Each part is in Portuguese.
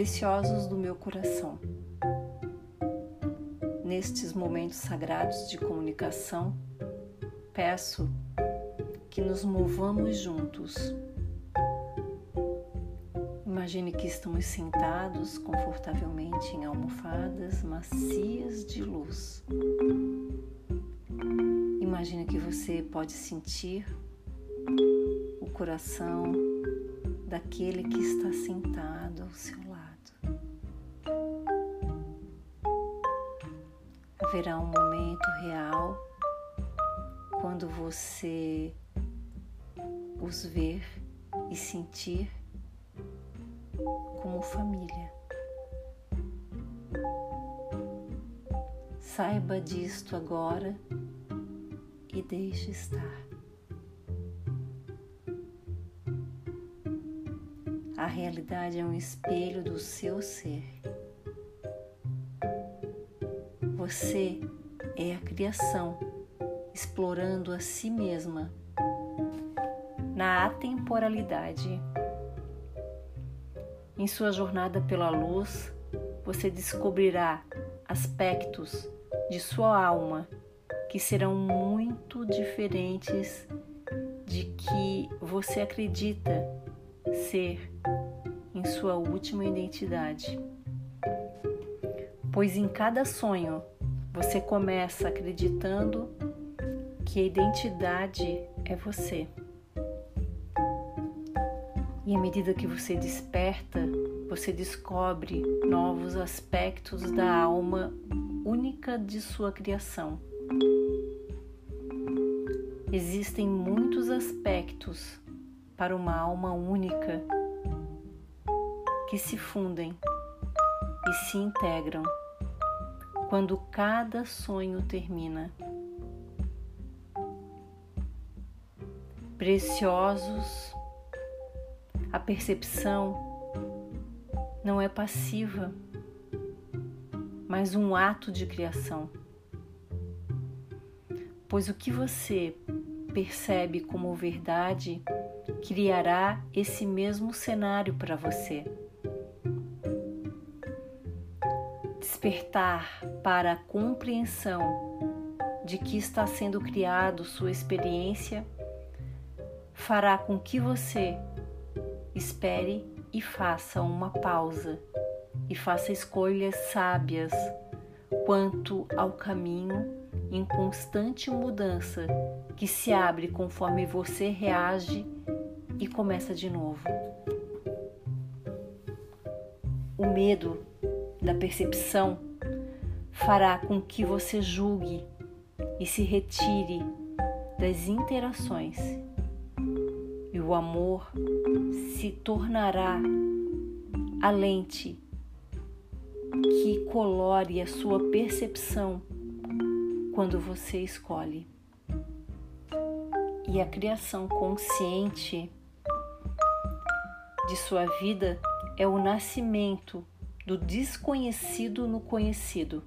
Preciosos do meu coração, nestes momentos sagrados de comunicação, peço que nos movamos juntos. Imagine que estamos sentados confortavelmente em almofadas macias de luz. Imagine que você pode sentir o coração daquele que está sentado ao seu lado. Haverá um momento real quando você os ver e sentir como família. Saiba disto agora e deixe estar. A realidade é um espelho do seu ser. Você é a criação, explorando a si mesma na atemporalidade. Em sua jornada pela luz, você descobrirá aspectos de sua alma que serão muito diferentes de que você acredita ser em sua última identidade. Pois em cada sonho você começa acreditando que a identidade é você. E à medida que você desperta, você descobre novos aspectos da alma única de sua criação. Existem muitos aspectos para uma alma única que se fundem e se integram quando cada sonho termina. Preciosos, a percepção não é passiva, mas um ato de criação pois o que você percebe como verdade criará esse mesmo cenário para você. Despertar para a compreensão de que está sendo criado sua experiência fará com que você espere e faça uma pausa e faça escolhas sábias quanto ao caminho em constante mudança que se abre conforme você reage e começa de novo. O medo da percepção fará com que você julgue e se retire das interações, e o amor se tornará a lente que colore a sua percepção quando você escolhe. E a criação consciente de sua vida é o nascimento do desconhecido no conhecido.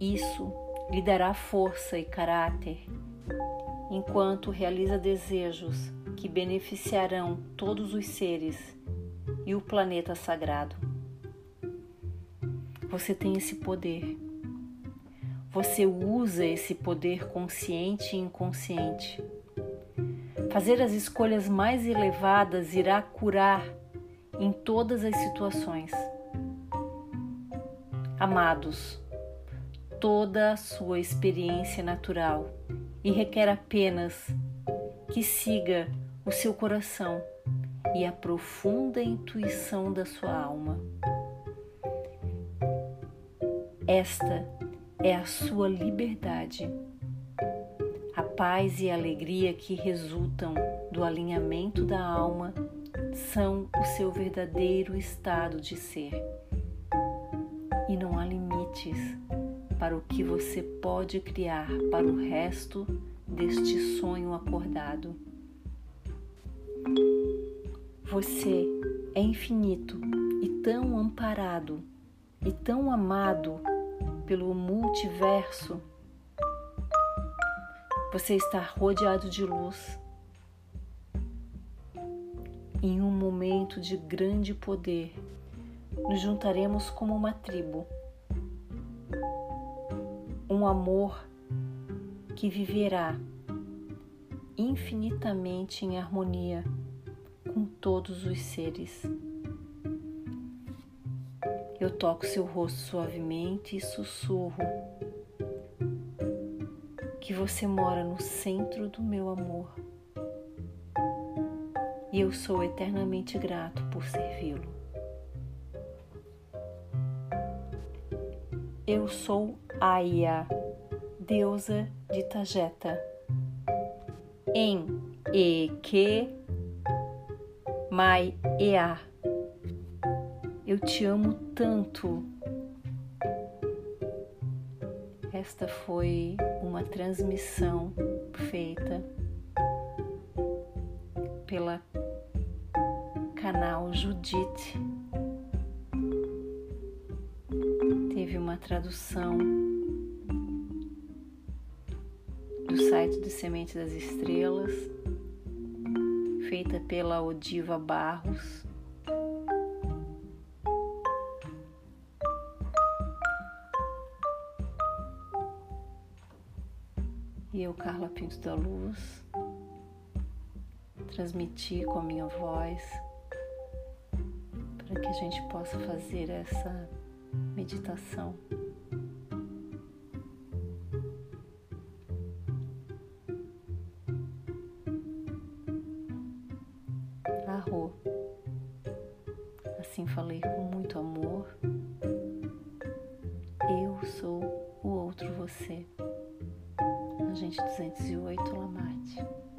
Isso lhe dará força e caráter enquanto realiza desejos que beneficiarão todos os seres e o planeta sagrado. Você tem esse poder você usa esse poder consciente e inconsciente. Fazer as escolhas mais elevadas irá curar em todas as situações. Amados, toda a sua experiência natural e requer apenas que siga o seu coração e a profunda intuição da sua alma. Esta é a sua liberdade. A paz e a alegria que resultam do alinhamento da alma são o seu verdadeiro estado de ser. E não há limites para o que você pode criar para o resto deste sonho acordado. Você é infinito e tão amparado e tão amado pelo multiverso, você está rodeado de luz. Em um momento de grande poder, nos juntaremos como uma tribo. Um amor que viverá infinitamente em harmonia com todos os seres. Eu toco seu rosto suavemente e sussurro que você mora no centro do meu amor e eu sou eternamente grato por servi-lo. Eu sou Aya, deusa de Tajeta, em Eke Mai Ea. Eu te amo tanto. Esta foi uma transmissão feita pela canal Judite. Teve uma tradução do site do Semente das Estrelas, feita pela Odiva Barros. E eu, Carla Pinto da Luz, transmiti com a minha voz para que a gente possa fazer essa meditação. Arro. Assim falei com muito amor. Eu sou o outro você. Agente 208 Lamate.